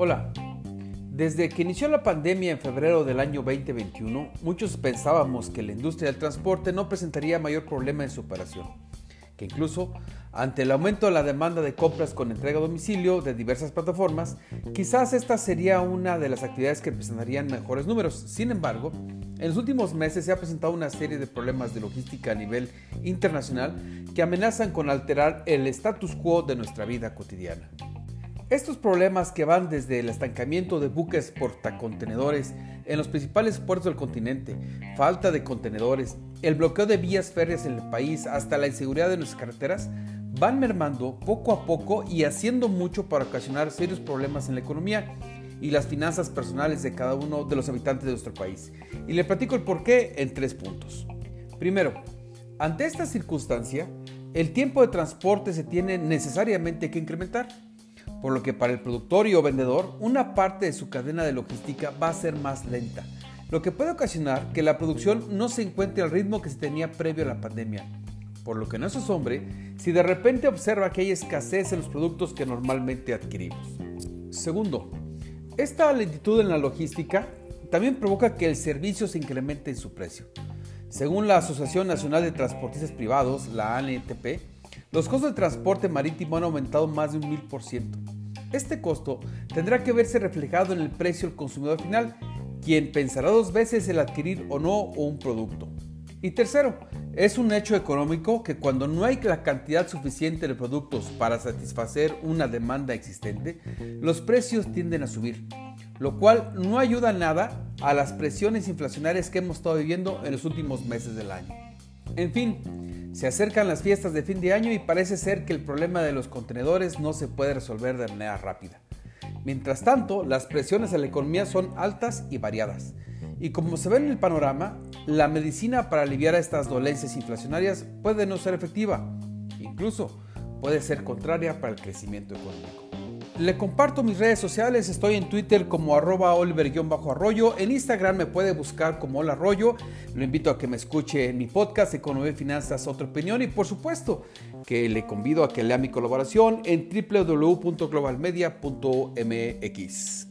Hola. Desde que inició la pandemia en febrero del año 2021, muchos pensábamos que la industria del transporte no presentaría mayor problema en su operación, que incluso ante el aumento de la demanda de compras con entrega a domicilio de diversas plataformas, quizás esta sería una de las actividades que presentarían mejores números. Sin embargo, en los últimos meses se ha presentado una serie de problemas de logística a nivel internacional que amenazan con alterar el status quo de nuestra vida cotidiana. Estos problemas que van desde el estancamiento de buques portacontenedores en los principales puertos del continente, falta de contenedores, el bloqueo de vías férreas en el país hasta la inseguridad de nuestras carreteras, van mermando poco a poco y haciendo mucho para ocasionar serios problemas en la economía y las finanzas personales de cada uno de los habitantes de nuestro país. Y le platico el porqué en tres puntos. Primero, ante esta circunstancia, el tiempo de transporte se tiene necesariamente que incrementar por lo que para el productor y o vendedor una parte de su cadena de logística va a ser más lenta, lo que puede ocasionar que la producción no se encuentre al ritmo que se tenía previo a la pandemia, por lo que no se asombre si de repente observa que hay escasez en los productos que normalmente adquirimos. Segundo, esta lentitud en la logística también provoca que el servicio se incremente en su precio. Según la Asociación Nacional de Transportistas Privados, la ANTP, los costos de transporte marítimo han aumentado más de un mil por ciento. Este costo tendrá que verse reflejado en el precio del consumidor final, quien pensará dos veces el adquirir o no un producto. Y tercero, es un hecho económico que cuando no hay la cantidad suficiente de productos para satisfacer una demanda existente, los precios tienden a subir, lo cual no ayuda nada a las presiones inflacionarias que hemos estado viviendo en los últimos meses del año. En fin, se acercan las fiestas de fin de año y parece ser que el problema de los contenedores no se puede resolver de manera rápida. Mientras tanto, las presiones a la economía son altas y variadas. Y como se ve en el panorama, la medicina para aliviar estas dolencias inflacionarias puede no ser efectiva, incluso puede ser contraria para el crecimiento económico. Le comparto mis redes sociales, estoy en Twitter como arroba oliver-arroyo, en Instagram me puede buscar como hola arroyo, lo invito a que me escuche en mi podcast Economía y Finanzas Otra Opinión y por supuesto que le convido a que lea mi colaboración en www.globalmedia.mx.